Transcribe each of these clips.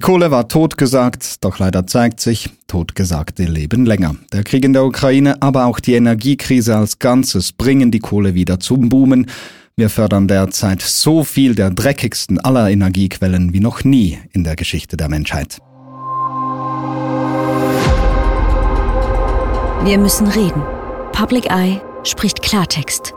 Die Kohle war totgesagt, doch leider zeigt sich, totgesagte leben länger. Der Krieg in der Ukraine, aber auch die Energiekrise als Ganzes bringen die Kohle wieder zum Boomen. Wir fördern derzeit so viel der dreckigsten aller Energiequellen wie noch nie in der Geschichte der Menschheit. Wir müssen reden. Public Eye spricht Klartext.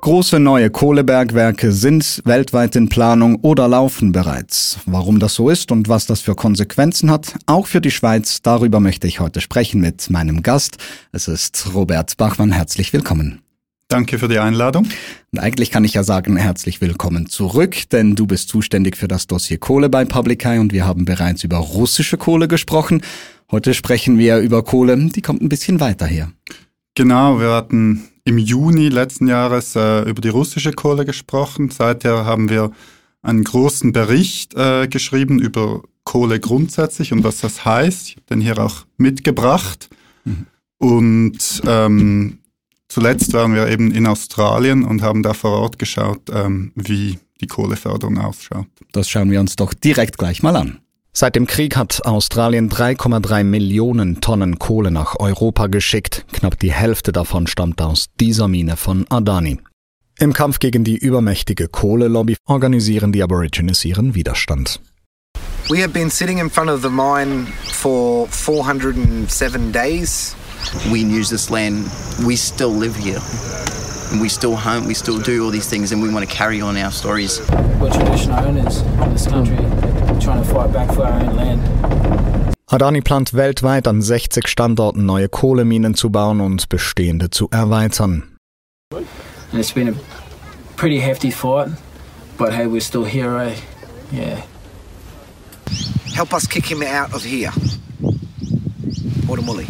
Große neue Kohlebergwerke sind weltweit in Planung oder laufen bereits. Warum das so ist und was das für Konsequenzen hat, auch für die Schweiz, darüber möchte ich heute sprechen mit meinem Gast. Es ist Robert Bachmann. Herzlich willkommen. Danke für die Einladung. Und eigentlich kann ich ja sagen, herzlich willkommen zurück, denn du bist zuständig für das Dossier Kohle bei Public Eye und wir haben bereits über russische Kohle gesprochen. Heute sprechen wir über Kohle, die kommt ein bisschen weiter her. Genau, wir hatten im Juni letzten Jahres äh, über die russische Kohle gesprochen. Seither haben wir einen großen Bericht äh, geschrieben über Kohle grundsätzlich und was das heißt. Ich habe den hier auch mitgebracht. Mhm. Und ähm, zuletzt waren wir eben in Australien und haben da vor Ort geschaut, ähm, wie die Kohleförderung ausschaut. Das schauen wir uns doch direkt gleich mal an. Seit dem Krieg hat Australien 3,3 Millionen Tonnen Kohle nach Europa geschickt. Knapp die Hälfte davon stammt aus dieser Mine von Adani. Im Kampf gegen die übermächtige Kohlelobby organisieren die Aborigines ihren Widerstand. We have been sitting in front of the mine for 407 days. We use this land. We still live here. And we still hunt, we still do all these things, and we want to carry on our stories. We're traditional owners in this country. Trying to fight back for our own land. Adani plant weltweit an 60 Standorten neue Kohleminen zu bauen und bestehende zu erweitern. And it's been a pretty hefty fight, but hey, we're still here, eh? Yeah. Help us kick him out of here. Watermully.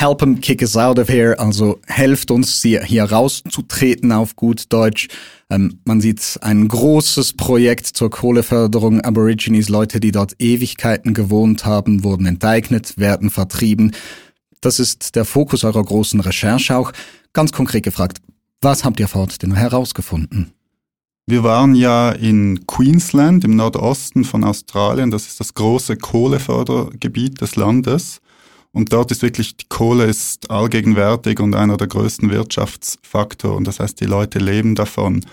Help him kick us out of here, also helft uns hier rauszutreten auf gut Deutsch. Ähm, man sieht ein großes Projekt zur Kohleförderung. Aborigines, Leute, die dort Ewigkeiten gewohnt haben, wurden enteignet, werden vertrieben. Das ist der Fokus eurer großen Recherche auch. Ganz konkret gefragt, was habt ihr vor Ort denn herausgefunden? Wir waren ja in Queensland im Nordosten von Australien. Das ist das große Kohlefördergebiet des Landes. Und dort ist wirklich, die Kohle ist allgegenwärtig und einer der größten Wirtschaftsfaktoren. Das heißt, die Leute leben davon.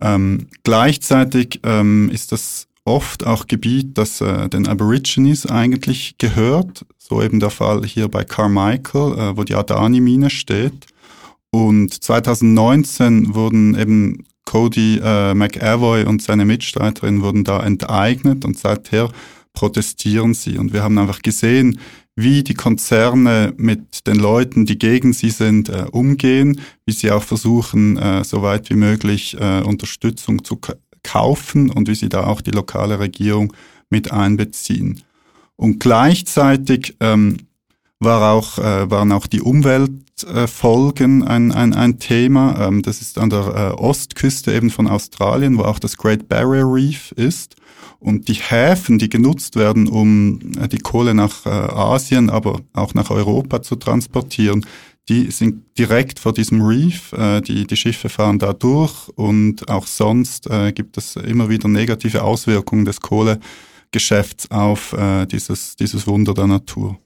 Ähm, gleichzeitig ähm, ist das oft auch Gebiet, das äh, den Aborigines eigentlich gehört. So eben der Fall hier bei Carmichael, äh, wo die Adani-Mine steht. Und 2019 wurden eben Cody äh, McAvoy und seine Mitstreiterin wurden da enteignet und seither protestieren sie. Und wir haben einfach gesehen, wie die Konzerne mit den Leuten, die gegen sie sind, äh, umgehen, wie sie auch versuchen, äh, so weit wie möglich äh, Unterstützung zu kaufen und wie sie da auch die lokale Regierung mit einbeziehen. Und gleichzeitig ähm, war auch, äh, waren auch die Umweltfolgen ein, ein, ein Thema. Ähm, das ist an der äh, Ostküste eben von Australien, wo auch das Great Barrier Reef ist. Und die Häfen, die genutzt werden, um äh, die Kohle nach äh, Asien, aber auch nach Europa zu transportieren, die sind direkt vor diesem Reef. Äh, die, die Schiffe fahren da durch und auch sonst gibt es immer wieder negative Auswirkungen des Kohlegeschäfts auf dieses, dieses Wunder der Natur.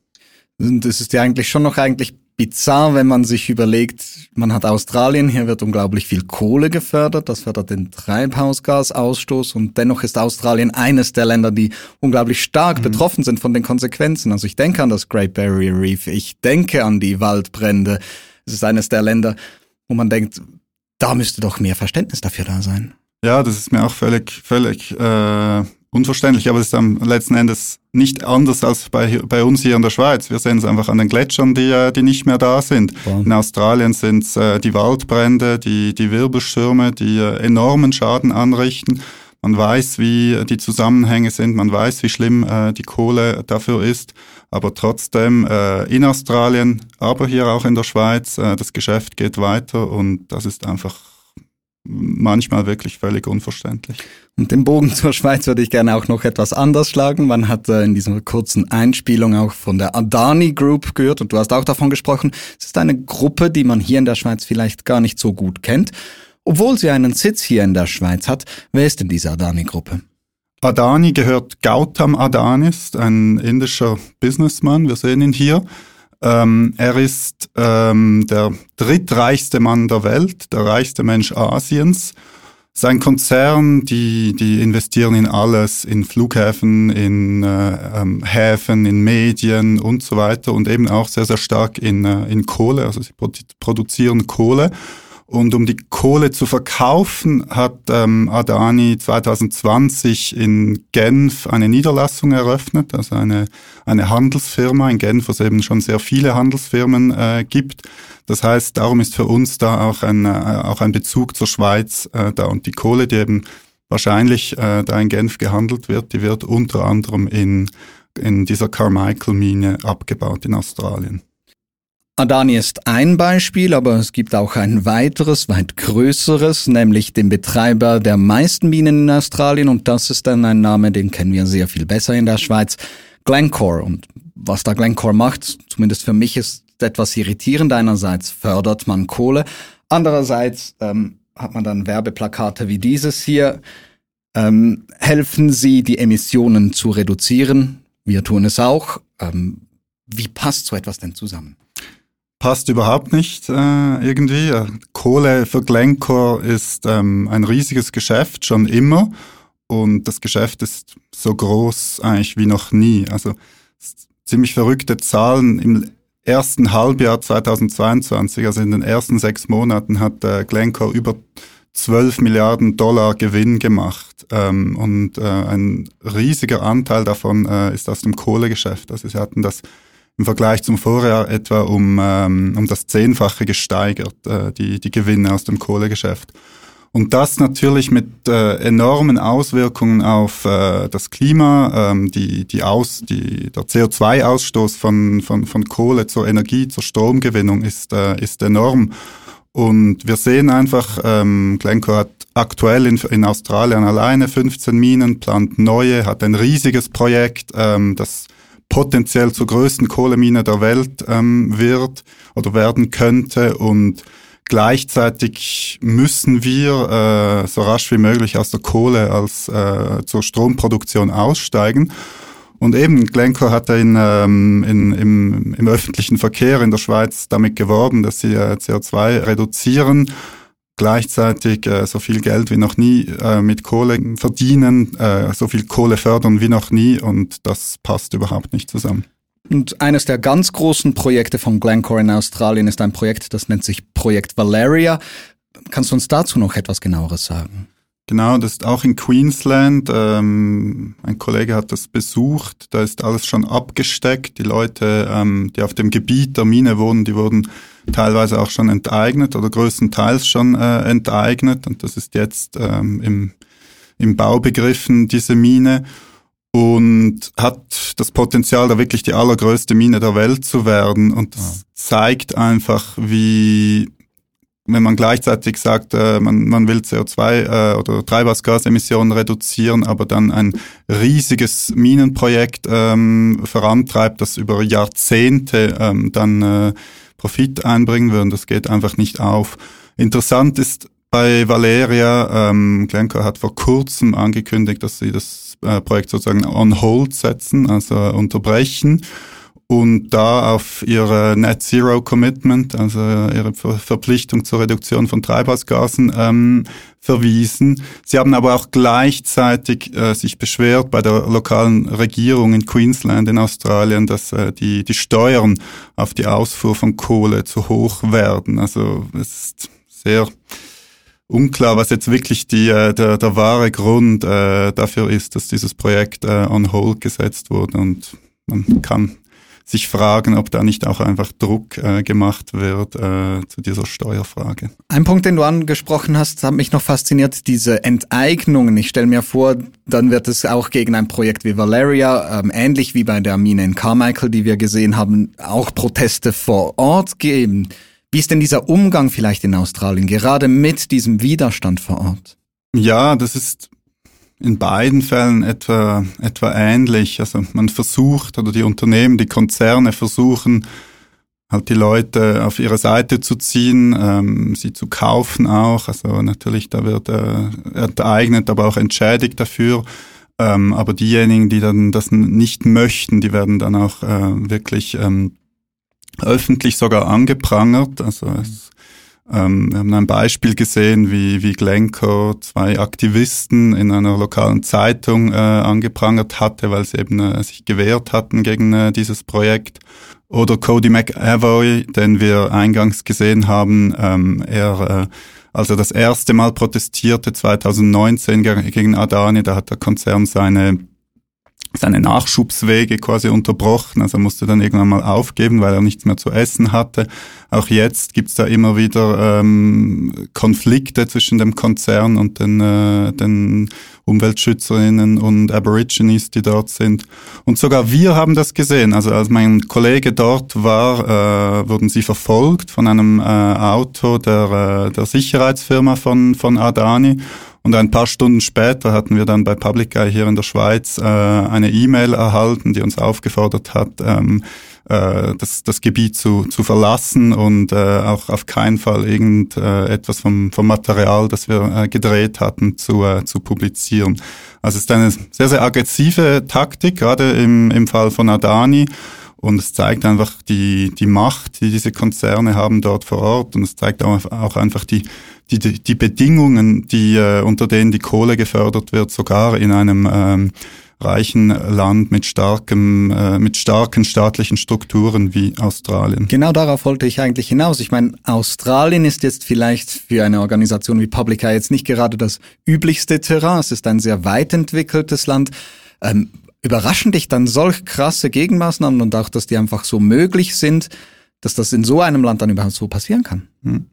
Das ist ja eigentlich schon noch eigentlich bizarr, wenn man sich überlegt, man hat Australien, hier wird unglaublich viel Kohle gefördert, das fördert den Treibhausgasausstoß und dennoch ist Australien eines der Länder, die unglaublich stark mhm. betroffen sind von den Konsequenzen. Also ich denke an das Great Barrier Reef, ich denke an die Waldbrände. Es ist eines der Länder, wo man denkt, da müsste doch mehr Verständnis dafür da sein. Ja, das ist mir auch völlig, völlig äh, unverständlich, aber es ist am letzten Endes nicht anders als bei, bei uns hier in der Schweiz. Wir sehen es einfach an den Gletschern, die, äh, die nicht mehr da sind. Wow. In Australien sind es äh, die Waldbrände, die, die Wirbelstürme, die äh, enormen Schaden anrichten. Man weiß, wie die Zusammenhänge sind, man weiß, wie schlimm äh, die Kohle dafür ist, aber trotzdem äh, in Australien, aber hier auch in der Schweiz, äh, das Geschäft geht weiter und das ist einfach manchmal wirklich völlig unverständlich. Und den Bogen zur Schweiz würde ich gerne auch noch etwas anders schlagen. Man hat äh, in dieser kurzen Einspielung auch von der Adani Group gehört und du hast auch davon gesprochen. Es ist eine Gruppe, die man hier in der Schweiz vielleicht gar nicht so gut kennt. Obwohl sie einen Sitz hier in der Schweiz hat, wer ist denn diese Adani-Gruppe? Adani gehört Gautam Adani, ist ein indischer Businessman, wir sehen ihn hier. Ähm, er ist ähm, der drittreichste Mann der Welt, der reichste Mensch Asiens. Sein Konzern, die, die investieren in alles, in Flughäfen, in äh, ähm, Häfen, in Medien und so weiter und eben auch sehr, sehr stark in, äh, in Kohle, also sie produzieren Kohle. Und um die Kohle zu verkaufen, hat ähm, Adani 2020 in Genf eine Niederlassung eröffnet, also eine, eine Handelsfirma in Genf, wo es eben schon sehr viele Handelsfirmen äh, gibt. Das heißt, darum ist für uns da auch ein, äh, auch ein Bezug zur Schweiz äh, da. Und die Kohle, die eben wahrscheinlich äh, da in Genf gehandelt wird, die wird unter anderem in, in dieser Carmichael-Mine abgebaut in Australien. Adani ist ein Beispiel, aber es gibt auch ein weiteres, weit größeres, nämlich den Betreiber der meisten Minen in Australien und das ist dann ein Name, den kennen wir sehr viel besser in der Schweiz, Glencore. Und was da Glencore macht, zumindest für mich, ist etwas irritierend. Einerseits fördert man Kohle, andererseits ähm, hat man dann Werbeplakate wie dieses hier. Ähm, helfen Sie, die Emissionen zu reduzieren? Wir tun es auch. Ähm, wie passt so etwas denn zusammen? Passt überhaupt nicht äh, irgendwie. Kohle für Glencore ist ähm, ein riesiges Geschäft, schon immer. Und das Geschäft ist so groß eigentlich wie noch nie. Also ziemlich verrückte Zahlen. Im ersten Halbjahr 2022, also in den ersten sechs Monaten, hat äh, Glencore über 12 Milliarden Dollar Gewinn gemacht. Ähm, und äh, ein riesiger Anteil davon äh, ist aus dem Kohlegeschäft. Also sie hatten das im Vergleich zum Vorjahr etwa um, ähm, um das Zehnfache gesteigert, äh, die, die Gewinne aus dem Kohlegeschäft. Und das natürlich mit äh, enormen Auswirkungen auf äh, das Klima, ähm, die, die Aus, die, der CO2-Ausstoß von, von, von Kohle zur Energie, zur Stromgewinnung ist, äh, ist enorm. Und wir sehen einfach, ähm, Glencore hat aktuell in, in Australien alleine 15 Minen, plant neue, hat ein riesiges Projekt, ähm, das potenziell zur größten Kohlemine der Welt ähm, wird oder werden könnte und Gleichzeitig müssen wir äh, so rasch wie möglich aus der Kohle als äh, zur Stromproduktion aussteigen. Und eben Glencore hat in, ähm, in, im, im öffentlichen Verkehr in der Schweiz damit geworben, dass sie äh, CO2 reduzieren gleichzeitig äh, so viel Geld wie noch nie äh, mit Kohle verdienen, äh, so viel Kohle fördern wie noch nie und das passt überhaupt nicht zusammen. Und eines der ganz großen Projekte von Glencore in Australien ist ein Projekt, das nennt sich Projekt Valeria. Kannst du uns dazu noch etwas genaueres sagen? Genau, das ist auch in Queensland. Ähm, ein Kollege hat das besucht. Da ist alles schon abgesteckt. Die Leute, ähm, die auf dem Gebiet der Mine wohnen, die wurden teilweise auch schon enteignet oder größtenteils schon äh, enteignet. Und das ist jetzt ähm, im, im Bau begriffen, diese Mine. Und hat das Potenzial, da wirklich die allergrößte Mine der Welt zu werden. Und das ja. zeigt einfach, wie wenn man gleichzeitig sagt, äh, man, man will CO2 äh, oder Treibhausgasemissionen reduzieren, aber dann ein riesiges Minenprojekt ähm, vorantreibt, das über Jahrzehnte ähm, dann äh, Profit einbringen würde, das geht einfach nicht auf. Interessant ist bei Valeria, ähm, Glencore hat vor kurzem angekündigt, dass sie das äh, Projekt sozusagen on hold setzen, also unterbrechen und da auf ihre Net Zero Commitment, also ihre Verpflichtung zur Reduktion von Treibhausgasen ähm, verwiesen. Sie haben aber auch gleichzeitig äh, sich beschwert bei der lokalen Regierung in Queensland in Australien, dass äh, die, die Steuern auf die Ausfuhr von Kohle zu hoch werden. Also es ist sehr unklar, was jetzt wirklich die, äh, der, der wahre Grund äh, dafür ist, dass dieses Projekt äh, on hold gesetzt wurde und man kann sich fragen, ob da nicht auch einfach Druck äh, gemacht wird äh, zu dieser Steuerfrage. Ein Punkt, den du angesprochen hast, hat mich noch fasziniert, diese Enteignungen. Ich stelle mir vor, dann wird es auch gegen ein Projekt wie Valeria, ähm, ähnlich wie bei der Mine in Carmichael, die wir gesehen haben, auch Proteste vor Ort geben. Wie ist denn dieser Umgang vielleicht in Australien, gerade mit diesem Widerstand vor Ort? Ja, das ist in beiden Fällen etwa, etwa ähnlich. Also man versucht oder die Unternehmen, die Konzerne versuchen, halt die Leute auf ihre Seite zu ziehen, ähm, sie zu kaufen auch. Also natürlich, da wird äh, enteignet, aber auch entschädigt dafür. Ähm, aber diejenigen, die dann das nicht möchten, die werden dann auch äh, wirklich ähm, öffentlich sogar angeprangert. Also es, ähm, wir haben ein Beispiel gesehen, wie, wie Glencoe zwei Aktivisten in einer lokalen Zeitung äh, angeprangert hatte, weil sie eben äh, sich gewehrt hatten gegen äh, dieses Projekt. Oder Cody McAvoy, den wir eingangs gesehen haben, ähm, er, äh, als er das erste Mal protestierte 2019 gegen Adani, da hat der Konzern seine seine Nachschubswege quasi unterbrochen. Also er musste dann irgendwann mal aufgeben, weil er nichts mehr zu essen hatte. Auch jetzt gibt's da immer wieder ähm, Konflikte zwischen dem Konzern und den, äh, den Umweltschützerinnen und Aborigines, die dort sind. Und sogar wir haben das gesehen. Also als mein Kollege dort war, äh, wurden sie verfolgt von einem äh, Auto der, äh, der Sicherheitsfirma von, von Adani. Und ein paar Stunden später hatten wir dann bei Public Eye hier in der Schweiz äh, eine E-Mail erhalten, die uns aufgefordert hat, ähm, äh, das, das Gebiet zu, zu verlassen und äh, auch auf keinen Fall irgend äh, vom, vom Material, das wir äh, gedreht hatten, zu, äh, zu publizieren. Also es ist eine sehr, sehr aggressive Taktik, gerade im, im Fall von Adani. Und es zeigt einfach die, die Macht, die diese Konzerne haben dort vor Ort. Und es zeigt auch, auch einfach die, die, die Bedingungen, die, äh, unter denen die Kohle gefördert wird, sogar in einem ähm, reichen Land mit starkem, äh, mit starken staatlichen Strukturen wie Australien. Genau darauf wollte ich eigentlich hinaus. Ich meine, Australien ist jetzt vielleicht für eine Organisation wie Publica jetzt nicht gerade das üblichste Terrain. Es ist ein sehr weit entwickeltes Land. Ähm, überraschen dich dann solch krasse Gegenmaßnahmen und auch, dass die einfach so möglich sind, dass das in so einem Land dann überhaupt so passieren kann? Hm.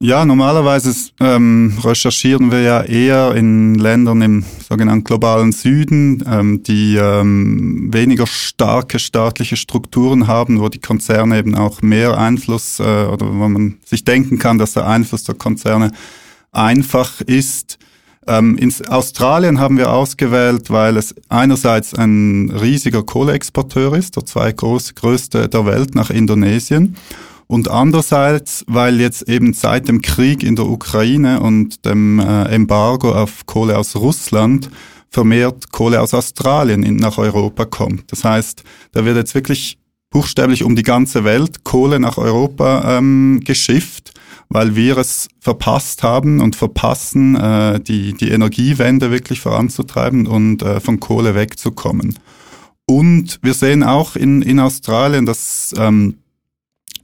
Ja, normalerweise ähm, recherchieren wir ja eher in Ländern im sogenannten globalen Süden, ähm, die ähm, weniger starke staatliche Strukturen haben, wo die Konzerne eben auch mehr Einfluss äh, oder wo man sich denken kann, dass der Einfluss der Konzerne einfach ist. Ähm, in Australien haben wir ausgewählt, weil es einerseits ein riesiger Kohleexporteur ist, der zweitgrößte der Welt nach Indonesien und andererseits, weil jetzt eben seit dem Krieg in der Ukraine und dem äh, Embargo auf Kohle aus Russland vermehrt Kohle aus Australien in, nach Europa kommt. Das heißt, da wird jetzt wirklich buchstäblich um die ganze Welt Kohle nach Europa ähm, geschifft, weil wir es verpasst haben und verpassen, äh, die, die Energiewende wirklich voranzutreiben und äh, von Kohle wegzukommen. Und wir sehen auch in, in Australien, dass ähm,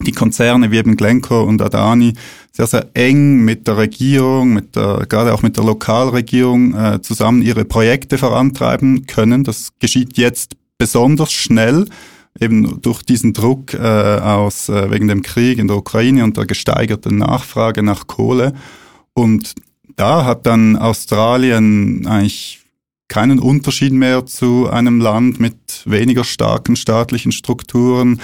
die Konzerne wie eben Glencore und Adani sehr, sehr eng mit der Regierung, mit der, gerade auch mit der Lokalregierung äh, zusammen ihre Projekte vorantreiben können. Das geschieht jetzt besonders schnell, eben durch diesen Druck äh, aus äh, wegen dem Krieg in der Ukraine und der gesteigerten Nachfrage nach Kohle. Und da hat dann Australien eigentlich keinen Unterschied mehr zu einem Land mit weniger starken staatlichen Strukturen,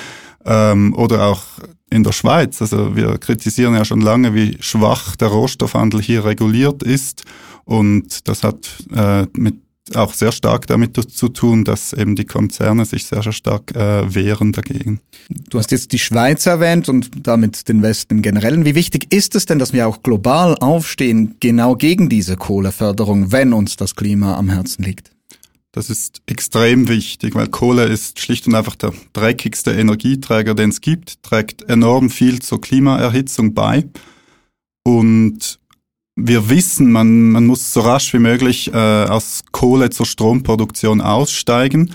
ähm, oder auch in der Schweiz. Also wir kritisieren ja schon lange, wie schwach der Rohstoffhandel hier reguliert ist. Und das hat äh, mit auch sehr stark damit zu tun, dass eben die Konzerne sich sehr, sehr stark äh, wehren dagegen. Du hast jetzt die Schweiz erwähnt und damit den Westen im Generellen. Wie wichtig ist es denn, dass wir auch global aufstehen, genau gegen diese Kohleförderung, wenn uns das Klima am Herzen liegt? Das ist extrem wichtig, weil Kohle ist schlicht und einfach der dreckigste Energieträger, den es gibt, trägt enorm viel zur Klimaerhitzung bei. Und wir wissen, man, man muss so rasch wie möglich äh, aus Kohle zur Stromproduktion aussteigen.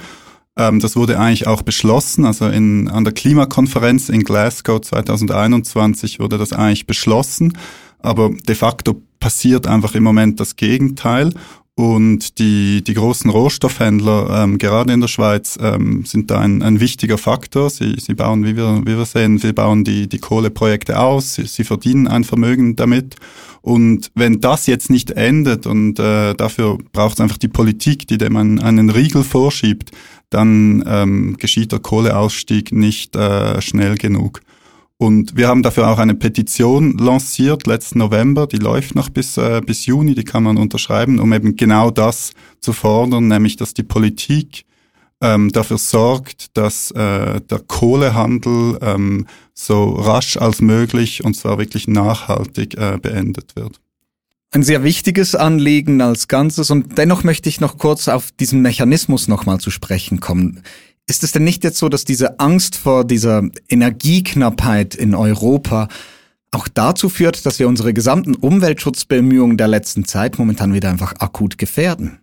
Ähm, das wurde eigentlich auch beschlossen. Also in, an der Klimakonferenz in Glasgow 2021 wurde das eigentlich beschlossen. Aber de facto passiert einfach im Moment das Gegenteil. Und die, die großen Rohstoffhändler, ähm, gerade in der Schweiz, ähm, sind da ein, ein wichtiger Faktor. Sie, sie bauen, wie wir, wie wir sehen, sie bauen die, die Kohleprojekte aus, sie, sie verdienen ein Vermögen damit. Und wenn das jetzt nicht endet und äh, dafür braucht es einfach die Politik, die dem einen, einen Riegel vorschiebt, dann ähm, geschieht der Kohleausstieg nicht äh, schnell genug. Und wir haben dafür auch eine Petition lanciert letzten November, die läuft noch bis, äh, bis Juni, die kann man unterschreiben, um eben genau das zu fordern, nämlich dass die Politik ähm, dafür sorgt, dass äh, der Kohlehandel ähm, so rasch als möglich und zwar wirklich nachhaltig äh, beendet wird. Ein sehr wichtiges Anliegen als Ganzes und dennoch möchte ich noch kurz auf diesen Mechanismus nochmal zu sprechen kommen. Ist es denn nicht jetzt so, dass diese Angst vor dieser Energieknappheit in Europa auch dazu führt, dass wir unsere gesamten Umweltschutzbemühungen der letzten Zeit momentan wieder einfach akut gefährden?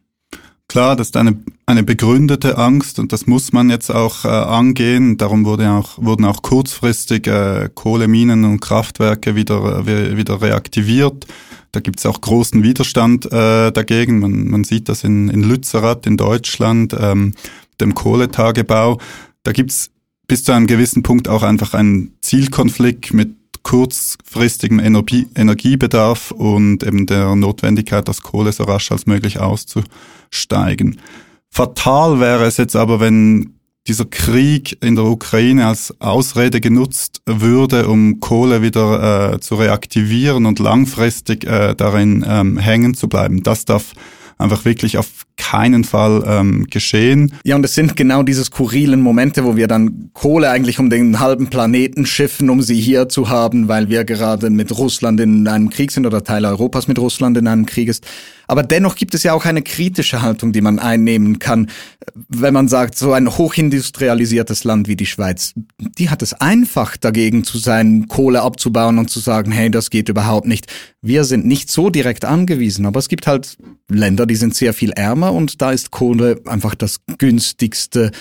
Klar, das ist eine, eine begründete Angst und das muss man jetzt auch äh, angehen. Darum wurde auch, wurden auch kurzfristig äh, Kohleminen und Kraftwerke wieder, äh, wieder reaktiviert. Da gibt es auch großen Widerstand äh, dagegen. Man, man sieht das in, in Lützerath in Deutschland, ähm, dem Kohletagebau. Da gibt es bis zu einem gewissen Punkt auch einfach einen Zielkonflikt mit kurzfristigem Energie, Energiebedarf und eben der Notwendigkeit, das Kohle so rasch als möglich auszusteigen. Fatal wäre es jetzt aber, wenn dieser Krieg in der Ukraine als Ausrede genutzt würde, um Kohle wieder äh, zu reaktivieren und langfristig äh, darin ähm, hängen zu bleiben. Das darf einfach wirklich auf keinen Fall ähm, geschehen. Ja, und es sind genau diese skurrilen Momente, wo wir dann Kohle eigentlich um den halben Planeten schiffen, um sie hier zu haben, weil wir gerade mit Russland in einem Krieg sind oder Teile Europas mit Russland in einem Krieg ist. Aber dennoch gibt es ja auch eine kritische Haltung, die man einnehmen kann, wenn man sagt, so ein hochindustrialisiertes Land wie die Schweiz, die hat es einfach dagegen zu sein, Kohle abzubauen und zu sagen, hey, das geht überhaupt nicht. Wir sind nicht so direkt angewiesen, aber es gibt halt Länder, die sind sehr viel ärmer und da ist Kohle einfach das günstigste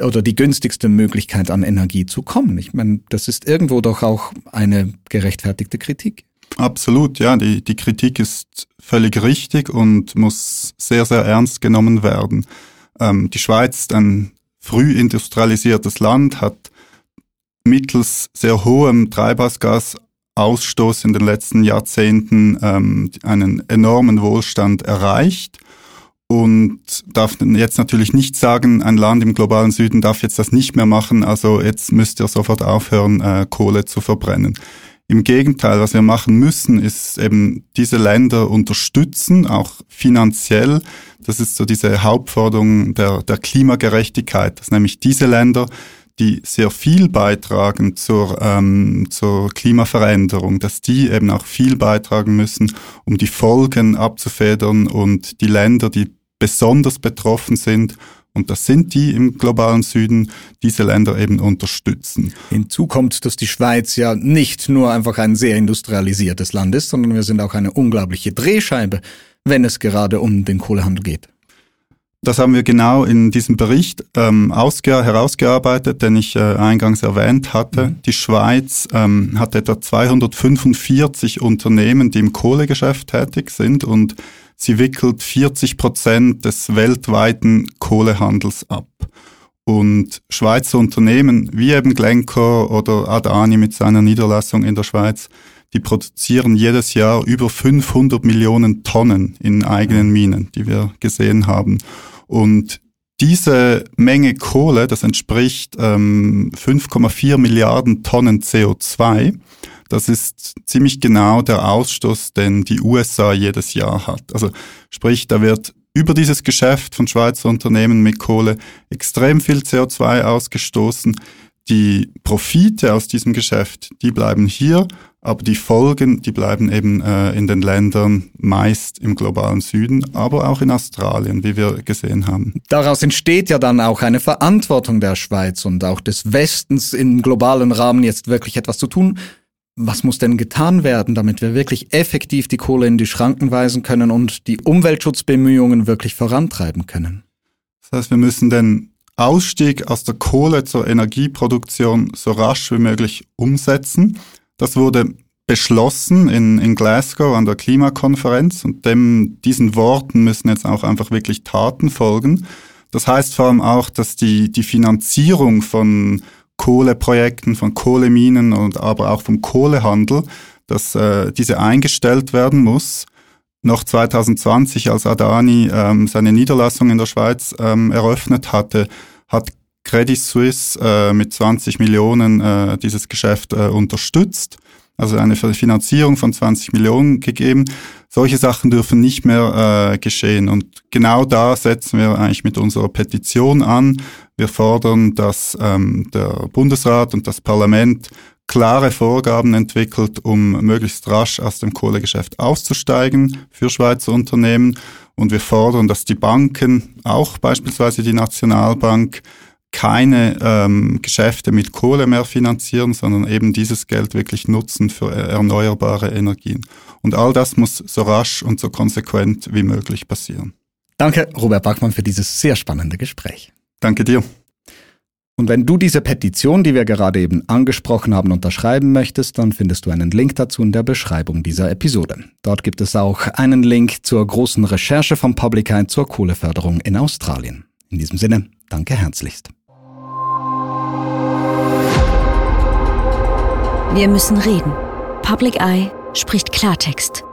oder die günstigste Möglichkeit an Energie zu kommen. Ich meine, das ist irgendwo doch auch eine gerechtfertigte Kritik. Absolut, ja. Die, die Kritik ist völlig richtig und muss sehr, sehr ernst genommen werden. Ähm, die Schweiz ist ein früh industrialisiertes Land, hat mittels sehr hohem Treibhausgasausstoß in den letzten Jahrzehnten ähm, einen enormen Wohlstand erreicht und darf jetzt natürlich nicht sagen, ein Land im globalen Süden darf jetzt das nicht mehr machen, also jetzt müsst ihr sofort aufhören, äh, Kohle zu verbrennen. Im Gegenteil, was wir machen müssen, ist eben diese Länder unterstützen, auch finanziell. Das ist so diese Hauptforderung der, der Klimagerechtigkeit, dass nämlich diese Länder, die sehr viel beitragen zur, ähm, zur Klimaveränderung, dass die eben auch viel beitragen müssen, um die Folgen abzufedern und die Länder, die besonders betroffen sind, und das sind die im globalen Süden, diese Länder eben unterstützen. Hinzu kommt, dass die Schweiz ja nicht nur einfach ein sehr industrialisiertes Land ist, sondern wir sind auch eine unglaubliche Drehscheibe, wenn es gerade um den Kohlehandel geht. Das haben wir genau in diesem Bericht ähm, herausgearbeitet, den ich äh, eingangs erwähnt hatte. Mhm. Die Schweiz ähm, hat etwa 245 Unternehmen, die im Kohlegeschäft tätig sind und Sie wickelt 40 Prozent des weltweiten Kohlehandels ab. Und Schweizer Unternehmen wie eben Glencore oder Adani mit seiner Niederlassung in der Schweiz, die produzieren jedes Jahr über 500 Millionen Tonnen in eigenen Minen, die wir gesehen haben. Und diese Menge Kohle, das entspricht ähm, 5,4 Milliarden Tonnen CO2. Das ist ziemlich genau der Ausstoß, den die USA jedes Jahr hat. Also sprich, da wird über dieses Geschäft von Schweizer Unternehmen mit Kohle extrem viel CO2 ausgestoßen. Die Profite aus diesem Geschäft, die bleiben hier, aber die Folgen, die bleiben eben äh, in den Ländern meist im globalen Süden, aber auch in Australien, wie wir gesehen haben. Daraus entsteht ja dann auch eine Verantwortung der Schweiz und auch des Westens im globalen Rahmen jetzt wirklich etwas zu tun was muss denn getan werden, damit wir wirklich effektiv die Kohle in die Schranken weisen können und die Umweltschutzbemühungen wirklich vorantreiben können? Das heißt, wir müssen den Ausstieg aus der Kohle zur Energieproduktion so rasch wie möglich umsetzen. Das wurde beschlossen in, in Glasgow an der Klimakonferenz und dem, diesen Worten müssen jetzt auch einfach wirklich Taten folgen. Das heißt vor allem auch, dass die, die Finanzierung von Kohleprojekten, von Kohleminen und aber auch vom Kohlehandel, dass äh, diese eingestellt werden muss. Noch 2020, als Adani ähm, seine Niederlassung in der Schweiz ähm, eröffnet hatte, hat Credit Suisse äh, mit 20 Millionen äh, dieses Geschäft äh, unterstützt, also eine Finanzierung von 20 Millionen gegeben. Solche Sachen dürfen nicht mehr äh, geschehen und genau da setzen wir eigentlich mit unserer Petition an. Wir fordern, dass ähm, der Bundesrat und das Parlament klare Vorgaben entwickelt, um möglichst rasch aus dem Kohlegeschäft auszusteigen für Schweizer Unternehmen. Und wir fordern, dass die Banken, auch beispielsweise die Nationalbank, keine ähm, Geschäfte mit Kohle mehr finanzieren, sondern eben dieses Geld wirklich nutzen für erneuerbare Energien. Und all das muss so rasch und so konsequent wie möglich passieren. Danke, Robert Bachmann, für dieses sehr spannende Gespräch. Danke dir. Und wenn du diese Petition, die wir gerade eben angesprochen haben, unterschreiben möchtest, dann findest du einen Link dazu in der Beschreibung dieser Episode. Dort gibt es auch einen Link zur großen Recherche vom Public Eye zur Kohleförderung in Australien. In diesem Sinne, danke herzlichst. Wir müssen reden. Public Eye spricht Klartext.